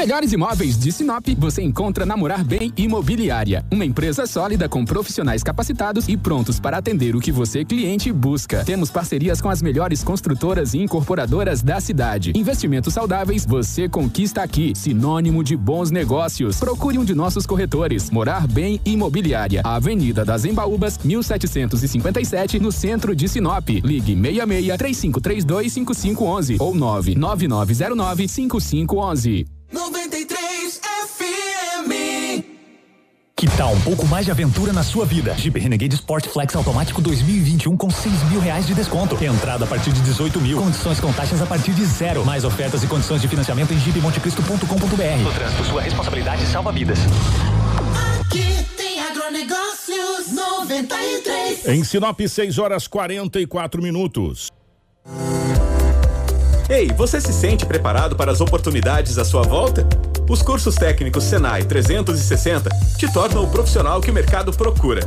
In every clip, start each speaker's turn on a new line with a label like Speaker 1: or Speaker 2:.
Speaker 1: melhores imóveis de Sinop você encontra na Morar Bem Imobiliária, uma empresa sólida com profissionais capacitados e prontos para atender o que você, cliente, busca. Temos parcerias com as melhores construtoras e incorporadoras da cidade. Investimentos saudáveis você conquista aqui. Sinônimo de bons negócios. Procure um de nossos corretores. Morar Bem Imobiliária, Avenida das Embaúbas, 1757, no centro de Sinop. Ligue 66 3532 5511 ou 99909 5511.
Speaker 2: 93 FM.
Speaker 3: Que tal um pouco mais de aventura na sua vida? Jeep Renegade Sport Flex Automático 2021 com 6 mil reais de desconto. Entrada a partir de 18 mil. Condições com taxas a partir de zero. Mais ofertas e condições de financiamento em jeepmontecristo.com.br. No trânsito, sua responsabilidade salva vidas.
Speaker 2: Aqui tem agronegócios 93.
Speaker 4: Em Sinop, 6 horas 44 minutos.
Speaker 5: Ei, você se sente preparado para as oportunidades à sua volta? Os cursos técnicos Senai 360 te tornam o profissional que o mercado procura.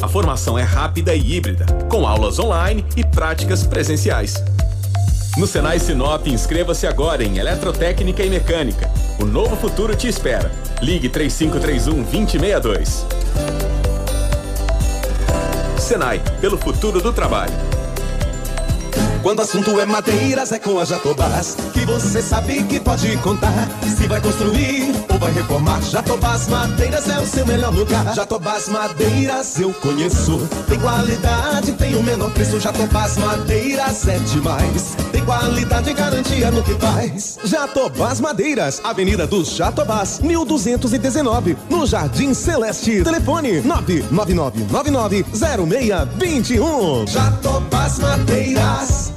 Speaker 5: A formação é rápida e híbrida, com aulas online e práticas presenciais. No Senai Sinop, inscreva-se agora em Eletrotécnica e Mecânica. O novo futuro te espera. Ligue 3531 2062. Senai, pelo futuro do trabalho.
Speaker 6: Quando o assunto é madeiras, é com a Jatobás que você sabe que pode contar. Se vai construir ou vai reformar, Jatobás Madeiras é o seu melhor lugar. Jatobás Madeiras eu conheço. Tem qualidade, tem o menor preço. Jatobás Madeiras é demais. Tem qualidade e garantia no que faz. Jatobás Madeiras, Avenida dos Jatobás, 1219, no Jardim Celeste. Telefone 999990621. Jatobás Madeiras.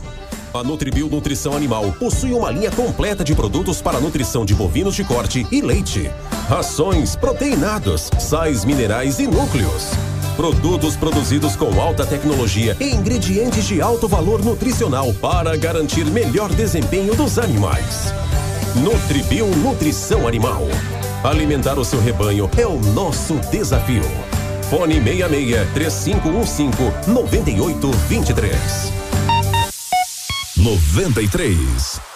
Speaker 7: A Nutribio Nutrição Animal possui uma linha completa de produtos para nutrição de bovinos de corte e leite. Rações, proteinados, sais minerais e núcleos. Produtos produzidos com alta tecnologia e ingredientes de alto valor nutricional para garantir melhor desempenho dos animais. Nutribio Nutrição Animal. Alimentar o seu rebanho é o nosso desafio. Fone 66 3515 9823.
Speaker 8: 93.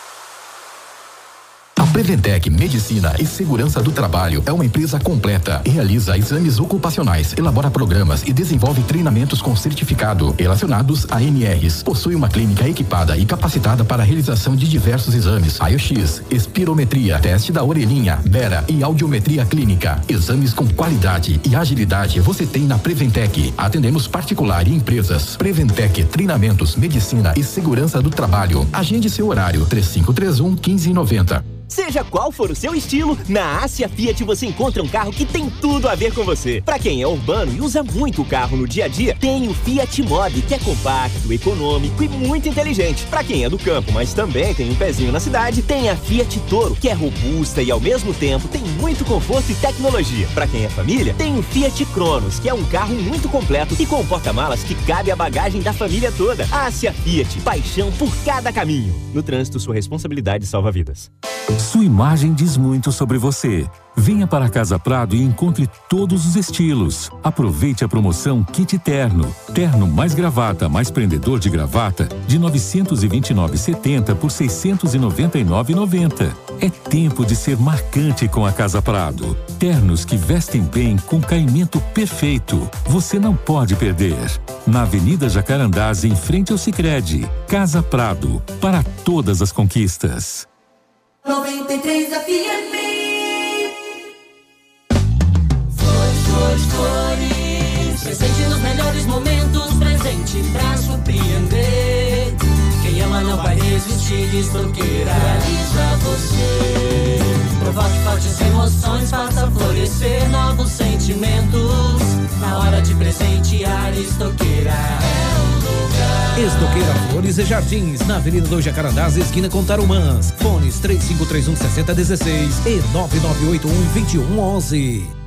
Speaker 8: Preventec Medicina e Segurança do Trabalho é uma empresa completa. Realiza exames ocupacionais, elabora programas e desenvolve treinamentos com certificado relacionados a NRs. Possui uma clínica equipada e capacitada para a realização de diversos exames: raio-x, espirometria, teste da orelhinha, bera e audiometria clínica. Exames com qualidade e agilidade você tem na Preventec. Atendemos particular e empresas. Preventec Treinamentos, Medicina e Segurança do Trabalho. Agende seu horário 3531 1590.
Speaker 9: Seja qual for o seu estilo, na Ásia Fiat você encontra um carro que tem tudo a ver com você. Para quem é urbano e usa muito o carro no dia a dia, tem o Fiat Mobi, que é compacto, econômico e muito inteligente. Para quem é do campo, mas também tem um pezinho na cidade, tem a Fiat Toro, que é robusta e ao mesmo tempo tem muito conforto e tecnologia. Para quem é família, tem o Fiat Cronos, que é um carro muito completo e com porta-malas que cabe a bagagem da família toda. Ásia Fiat, paixão por cada caminho. No trânsito, sua responsabilidade salva vidas.
Speaker 10: Sua imagem diz muito sobre você. Venha para a Casa Prado e encontre todos os estilos. Aproveite a promoção Kit Terno. Terno mais gravata, mais prendedor de gravata, de 929,70 por 699,90. É tempo de ser marcante com a Casa Prado. Ternos que vestem bem com caimento perfeito. Você não pode perder. Na Avenida Jacarandás, em frente ao Sicredi. Casa Prado, para todas as conquistas.
Speaker 2: 93 FM. Flores, flores, flores. Presente nos melhores momentos. Presente pra surpreender. Quem ama não vai resistir. Realiza você. Provoque fortes emoções. Faça florescer novos sentimentos. Na hora de presentear, Estoqueira é.
Speaker 11: Estoqueira Flores e Jardins, na Avenida dos Jacarandás, esquina com Tarumãs. Fones 3531 6016 e 9981 2111.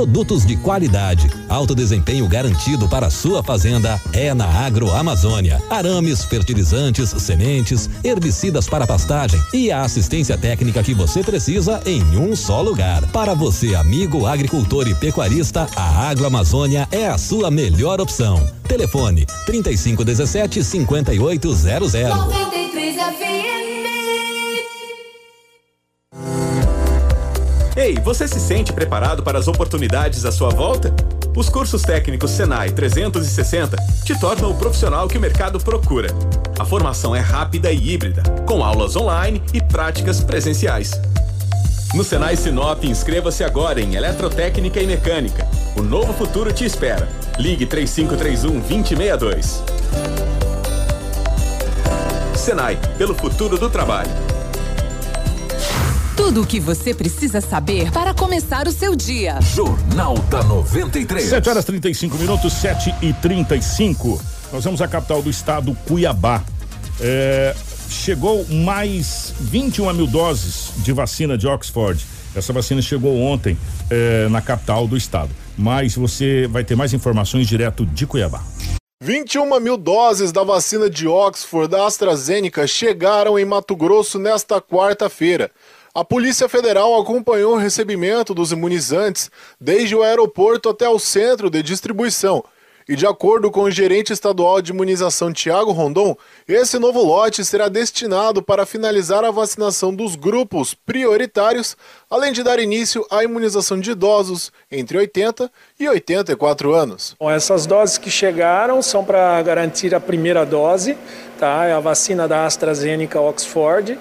Speaker 12: Produtos de qualidade, alto desempenho garantido para a sua fazenda é na Agroamazônia. Arames, fertilizantes, sementes, herbicidas para pastagem e a assistência técnica que você precisa em um só lugar. Para você, amigo agricultor e pecuarista, a Agroamazônia é a sua melhor opção. Telefone 3517 5800. 93
Speaker 5: Ei, você se sente preparado para as oportunidades à sua volta? Os cursos técnicos Senai 360 te tornam o profissional que o mercado procura. A formação é rápida e híbrida, com aulas online e práticas presenciais. No Senai Sinop, inscreva-se agora em Eletrotécnica e Mecânica. O novo futuro te espera. Ligue 3531 2062. Senai, pelo futuro do trabalho.
Speaker 13: Tudo o que você precisa saber para começar o seu dia.
Speaker 4: Jornal da 93. 7 horas 35 minutos, 7 e 35. Nós vamos à capital do estado, Cuiabá. É, chegou mais 21 mil doses de vacina de Oxford. Essa vacina chegou ontem é, na capital do estado. Mas você vai ter mais informações direto de Cuiabá.
Speaker 14: 21 mil doses da vacina de Oxford da AstraZeneca chegaram em Mato Grosso nesta quarta-feira. A Polícia Federal acompanhou o recebimento dos imunizantes desde o aeroporto até o centro de distribuição. E de acordo com o gerente estadual de imunização Tiago Rondon, esse novo lote será destinado para finalizar a vacinação dos grupos prioritários, além de dar início à imunização de idosos entre 80 e 84 anos.
Speaker 15: Bom, essas doses que chegaram são para garantir a primeira dose, tá? É a vacina da AstraZeneca Oxford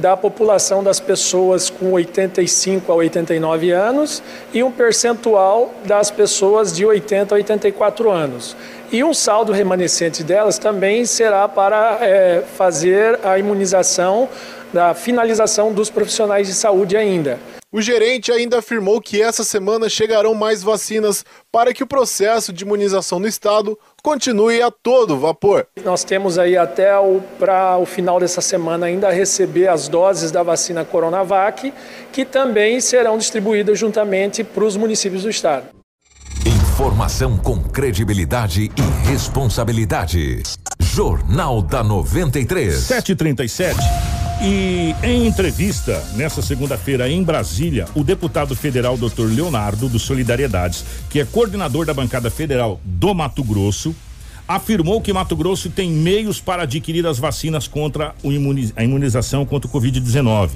Speaker 15: da população das pessoas com 85 a 89 anos e um percentual das pessoas de 80 a 84 anos. E um saldo remanescente delas também será para é, fazer a imunização da finalização dos profissionais de saúde ainda.
Speaker 14: O gerente ainda afirmou que essa semana chegarão mais vacinas para que o processo de imunização no estado continue a todo vapor.
Speaker 15: Nós temos aí até para o final dessa semana ainda receber as doses da vacina Coronavac, que também serão distribuídas juntamente para os municípios do estado.
Speaker 16: Informação com credibilidade e responsabilidade. Jornal da 93.
Speaker 4: 737. E em entrevista nessa segunda-feira em Brasília, o deputado federal Dr. Leonardo do Solidariedades, que é coordenador da bancada federal do Mato Grosso, afirmou que Mato Grosso tem meios para adquirir as vacinas contra a imunização contra o Covid-19.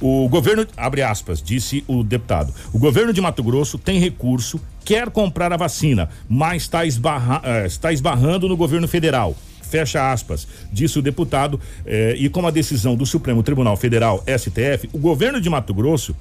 Speaker 4: O governo, abre aspas, disse o deputado, o governo de Mato Grosso tem recurso, quer comprar a vacina, mas está, esbarra, eh, está esbarrando no governo federal fecha aspas, disse o deputado, eh, e com a decisão do Supremo Tribunal Federal, STF, o governo de Mato Grosso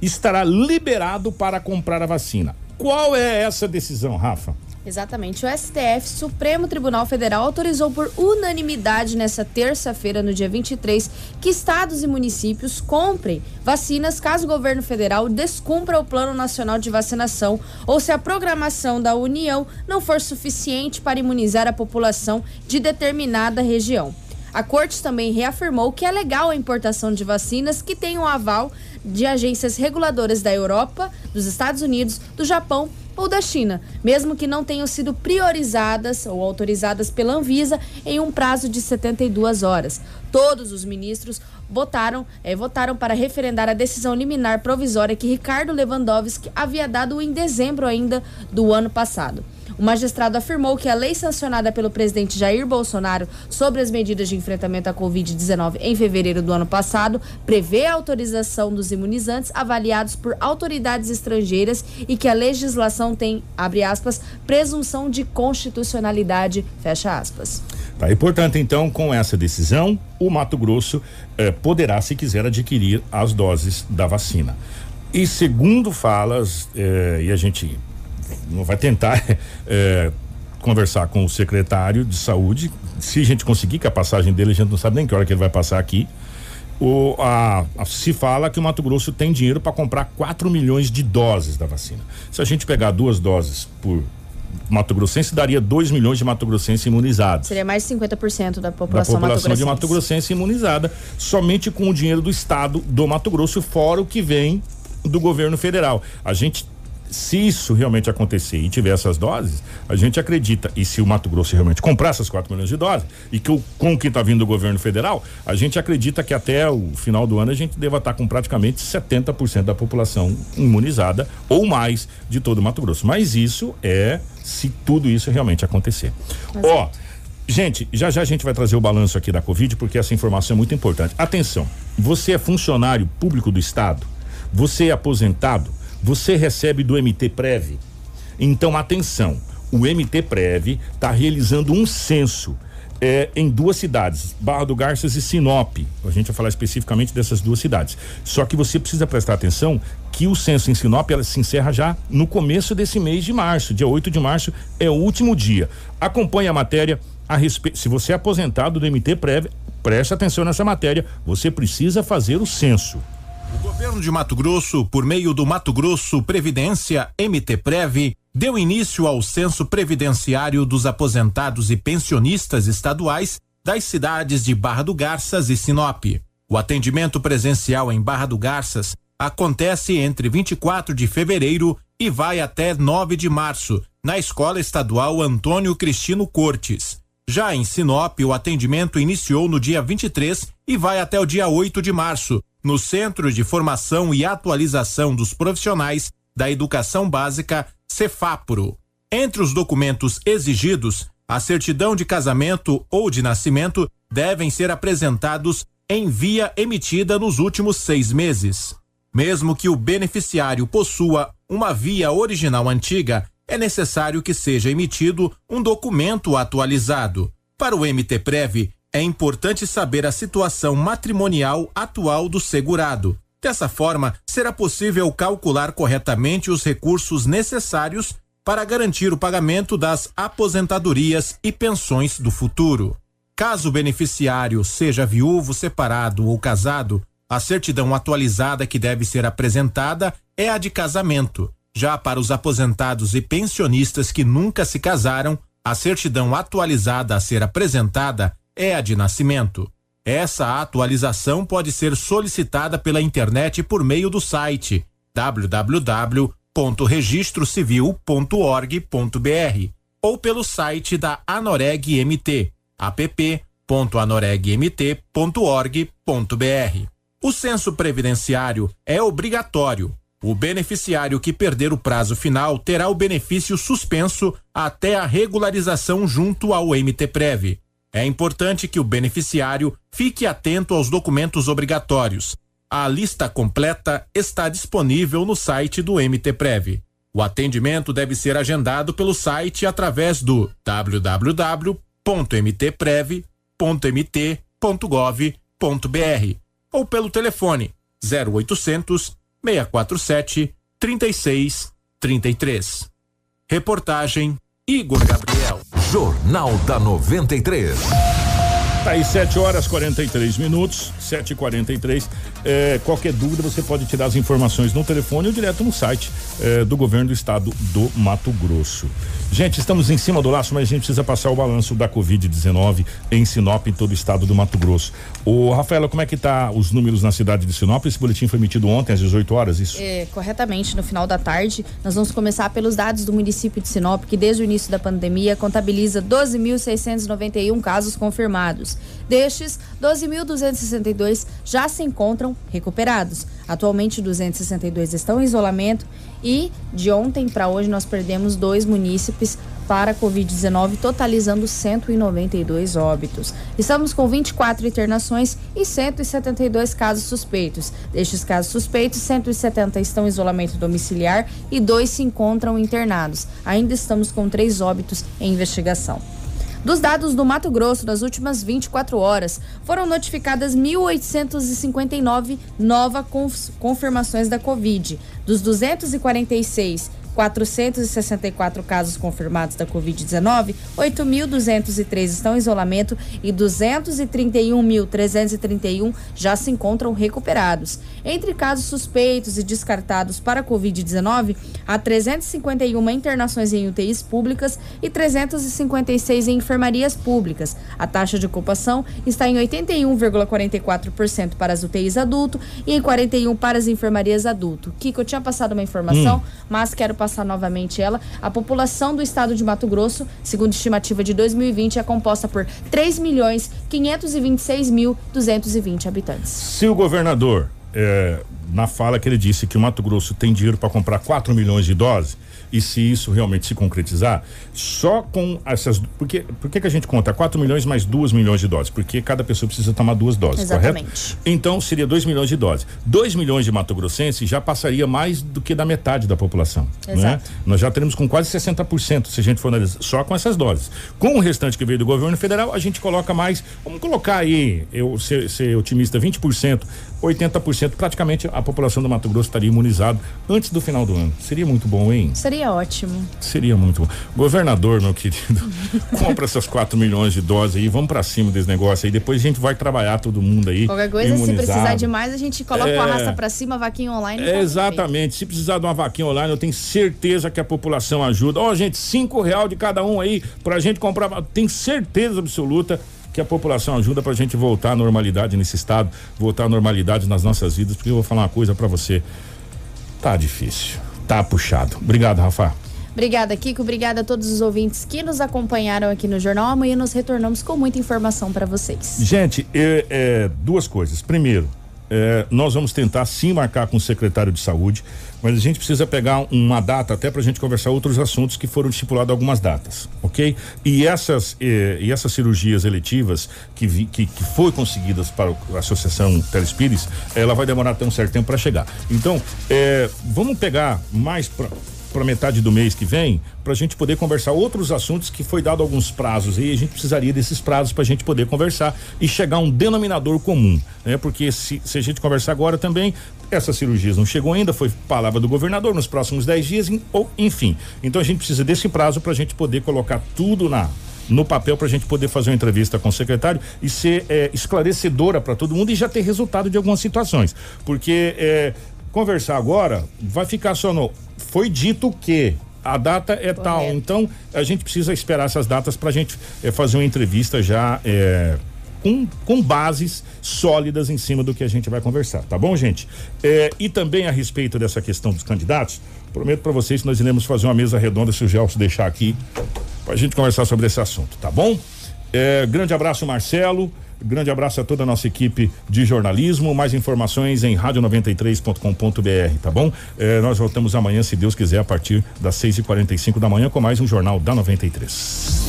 Speaker 4: estará liberado para comprar a vacina. Qual é essa decisão, Rafa?
Speaker 17: Exatamente. O STF, Supremo Tribunal Federal, autorizou por unanimidade nessa terça-feira, no dia 23, que estados e municípios comprem vacinas caso o governo federal descumpra o Plano Nacional de Vacinação ou se a programação da União não for suficiente para imunizar a população de determinada região. A corte também reafirmou que é legal a importação de vacinas que tenham aval de agências reguladoras da Europa, dos Estados Unidos, do Japão ou da China, mesmo que não tenham sido priorizadas ou autorizadas pela Anvisa em um prazo de 72 horas. Todos os ministros votaram, é, votaram para referendar a decisão liminar provisória que Ricardo Lewandowski havia dado em dezembro ainda do ano passado. O magistrado afirmou que a lei sancionada pelo presidente Jair Bolsonaro sobre as medidas de enfrentamento à Covid-19 em fevereiro do ano passado prevê a autorização dos imunizantes avaliados por autoridades estrangeiras e que a legislação tem, abre aspas, presunção de constitucionalidade, fecha aspas.
Speaker 4: Tá? E, portanto, então, com essa decisão, o Mato Grosso eh, poderá, se quiser, adquirir as doses da vacina. E segundo falas, eh, e a gente vai tentar eh, conversar com o secretário de saúde, se a gente conseguir que a passagem dele, a gente não sabe nem que hora que ele vai passar aqui. O, a, a- se fala que o Mato Grosso tem dinheiro para comprar 4 milhões de doses da vacina. Se a gente pegar duas doses por Mato Grossense, daria 2 milhões de Mato Grossense imunizados
Speaker 17: Seria mais de 50% da
Speaker 4: da
Speaker 17: população,
Speaker 4: população de. Mato Grossense imunizada, somente com o dinheiro do estado do Mato Grosso, fora o que vem do governo federal. A gente, se isso realmente acontecer e tiver essas doses, a gente acredita, e se o Mato Grosso realmente comprar essas 4 milhões de doses, e que o, com o que está vindo do governo federal, a gente acredita que até o final do ano a gente deva estar com praticamente 70% da população imunizada ou mais de todo o Mato Grosso. Mas isso é se tudo isso realmente acontecer. Ó, Gente, já já a gente vai trazer o balanço aqui da Covid, porque essa informação é muito importante. Atenção, você é funcionário público do Estado, você é aposentado, você recebe do MT Prev. Então, atenção, o MT Prev está realizando um censo é, em duas cidades, Barra do Garças e Sinop. A gente vai falar especificamente dessas duas cidades. Só que você precisa prestar atenção que o censo em Sinop ela se encerra já no começo desse mês de março. Dia 8 de março é o último dia. Acompanhe a matéria a respeito. Se você é aposentado do MT Prev, preste atenção nessa matéria. Você precisa fazer o censo.
Speaker 18: O governo de Mato Grosso, por meio do Mato Grosso Previdência MTPrev, deu início ao censo previdenciário dos aposentados e pensionistas estaduais das cidades de Barra do Garças e Sinop. O atendimento presencial em Barra do Garças acontece entre 24 de fevereiro e vai até 9 de março, na Escola Estadual Antônio Cristino Cortes. Já em Sinop, o atendimento iniciou no dia 23 e vai até o dia 8 de março, no Centro de Formação e Atualização dos Profissionais da Educação Básica, Cefapro. Entre os documentos exigidos, a certidão de casamento ou de nascimento devem ser apresentados em via emitida nos últimos seis meses. Mesmo que o beneficiário possua uma via original antiga, é necessário que seja emitido um documento atualizado. Para o MTPrev, é importante saber a situação matrimonial atual do segurado. Dessa forma, será possível calcular corretamente os recursos necessários para garantir o pagamento das aposentadorias e pensões do futuro. Caso o beneficiário seja viúvo, separado ou casado, a certidão atualizada que deve ser apresentada é a de casamento. Já para os aposentados e pensionistas que nunca se casaram, a certidão atualizada a ser apresentada é a de nascimento. Essa atualização pode ser solicitada pela internet por meio do site www.registrocivil.org.br ou pelo site da Anoreg MT, app.anoregmt.org.br. O censo previdenciário é obrigatório. O beneficiário que perder o prazo final terá o benefício suspenso até a regularização junto ao MTPrev. É importante que o beneficiário fique atento aos documentos obrigatórios. A lista completa está disponível no site do MTPrev. O atendimento deve ser agendado pelo site através do www.mtprev.mt.gov.br ou pelo telefone 0800 647 3633. Reportagem Igor Gabriel.
Speaker 16: Jornal da 93.
Speaker 4: Tá aí 7 horas 43 minutos, 7 e 43 é, Qualquer dúvida você pode tirar as informações no telefone ou direto no site é, do governo do estado do Mato Grosso. Gente, estamos em cima do laço, mas a gente precisa passar o balanço da Covid-19 em Sinop, em todo o estado do Mato Grosso. Ô, Rafaela, como é que tá os números na cidade de Sinop? Esse boletim foi emitido ontem às 18 horas, isso?
Speaker 17: É, corretamente, no final da tarde, nós vamos começar pelos dados do município de Sinop, que desde o início da pandemia contabiliza 12.691 casos confirmados. Destes, 12.262 já se encontram recuperados. Atualmente, 262 estão em isolamento e de ontem para hoje nós perdemos dois munícipes para a Covid-19, totalizando 192 óbitos. Estamos com 24 internações e 172 casos suspeitos. Destes casos suspeitos, 170 estão em isolamento domiciliar e dois se encontram internados. Ainda estamos com três óbitos em investigação. Dos dados do Mato Grosso das últimas 24 horas, foram notificadas 1.859 novas confirmações da Covid. Dos 246 464 casos confirmados da Covid-19, 8.203 estão em isolamento e 231.331 já se encontram recuperados. Entre casos suspeitos e descartados para Covid-19, há 351 internações em UTIs públicas e 356 em enfermarias públicas. A taxa de ocupação está em 81,44% para as UTIs adulto e em 41 para as enfermarias adulto. Kiko, eu tinha passado uma informação, hum. mas quero passar passar novamente ela. A população do estado de Mato Grosso, segundo estimativa de 2020, é composta por 3 milhões 526 mil 220 habitantes.
Speaker 4: Se o governador, é, na fala que ele disse que o Mato Grosso tem dinheiro para comprar 4 milhões de doses, e se isso realmente se concretizar, só com essas. Porque, por que a gente conta 4 milhões mais 2 milhões de doses? Porque cada pessoa precisa tomar duas doses, Exatamente. correto? Então seria 2 milhões de doses. 2 milhões de Mato Grossense já passaria mais do que da metade da população. Exato. Né? Nós já teremos com quase 60%, se a gente for analisar, só com essas doses. Com o restante que veio do governo federal, a gente coloca mais. Vamos colocar aí, eu ser, ser otimista, 20%, 80%, praticamente a população do Mato Grosso estaria imunizado antes do final do ano. Seria muito bom, hein?
Speaker 17: Seria ótimo.
Speaker 4: Seria muito bom. Governador, meu querido, compra essas 4 milhões de doses aí, vamos para cima desse negócio aí. Depois a gente vai trabalhar todo mundo aí.
Speaker 17: Qualquer coisa, imunizado. se precisar de mais, a gente coloca é, o arrasta para cima, vaquinha online.
Speaker 4: É, exatamente. Se precisar de uma vaquinha online, eu tenho certeza que a população ajuda. Ó, oh, gente, cinco real de cada um aí pra gente comprar. Tenho certeza absoluta que a população ajuda para a gente voltar à normalidade nesse estado, voltar à normalidade nas nossas vidas, porque eu vou falar uma coisa para você, tá difícil, tá puxado. Obrigado, Rafa.
Speaker 17: Obrigada, Kiko. Obrigada a todos os ouvintes que nos acompanharam aqui no Jornal. Amanhã nos retornamos com muita informação para vocês.
Speaker 4: Gente, é, é, duas coisas. Primeiro, é, nós vamos tentar sim marcar com o secretário de saúde, mas a gente precisa pegar uma data até para a gente conversar outros assuntos que foram estipulados algumas datas, ok? E essas eh, e essas cirurgias eletivas que, vi, que, que foi conseguidas para a Associação Telespires, ela vai demorar até um certo tempo para chegar. Então, eh, vamos pegar mais para para metade do mês que vem, para a gente poder conversar outros assuntos que foi dado alguns prazos e a gente precisaria desses prazos para a gente poder conversar e chegar a um denominador comum, né? Porque se, se a gente conversar agora também, essas cirurgias não chegou ainda, foi palavra do governador nos próximos 10 dias, ou enfim. Então a gente precisa desse prazo para a gente poder colocar tudo na no papel para a gente poder fazer uma entrevista com o secretário e ser é, esclarecedora para todo mundo e já ter resultado de algumas situações. Porque é, conversar agora vai ficar só no. Foi dito que a data é Correto. tal. Então, a gente precisa esperar essas datas para a gente é, fazer uma entrevista já é, com, com bases sólidas em cima do que a gente vai conversar, tá bom, gente? É, e também a respeito dessa questão dos candidatos, prometo para vocês que nós iremos fazer uma mesa redonda, se o Gelson deixar aqui, para a gente conversar sobre esse assunto, tá bom? grande abraço, Marcelo. Grande abraço a toda a nossa equipe de jornalismo. Mais informações em rádio93.com.br, tá bom? Eh, nós voltamos amanhã, se Deus quiser, a partir das 6h45 da manhã com mais um Jornal da 93.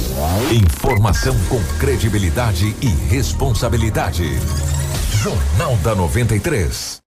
Speaker 16: Informação com credibilidade e responsabilidade. Jornal da 93.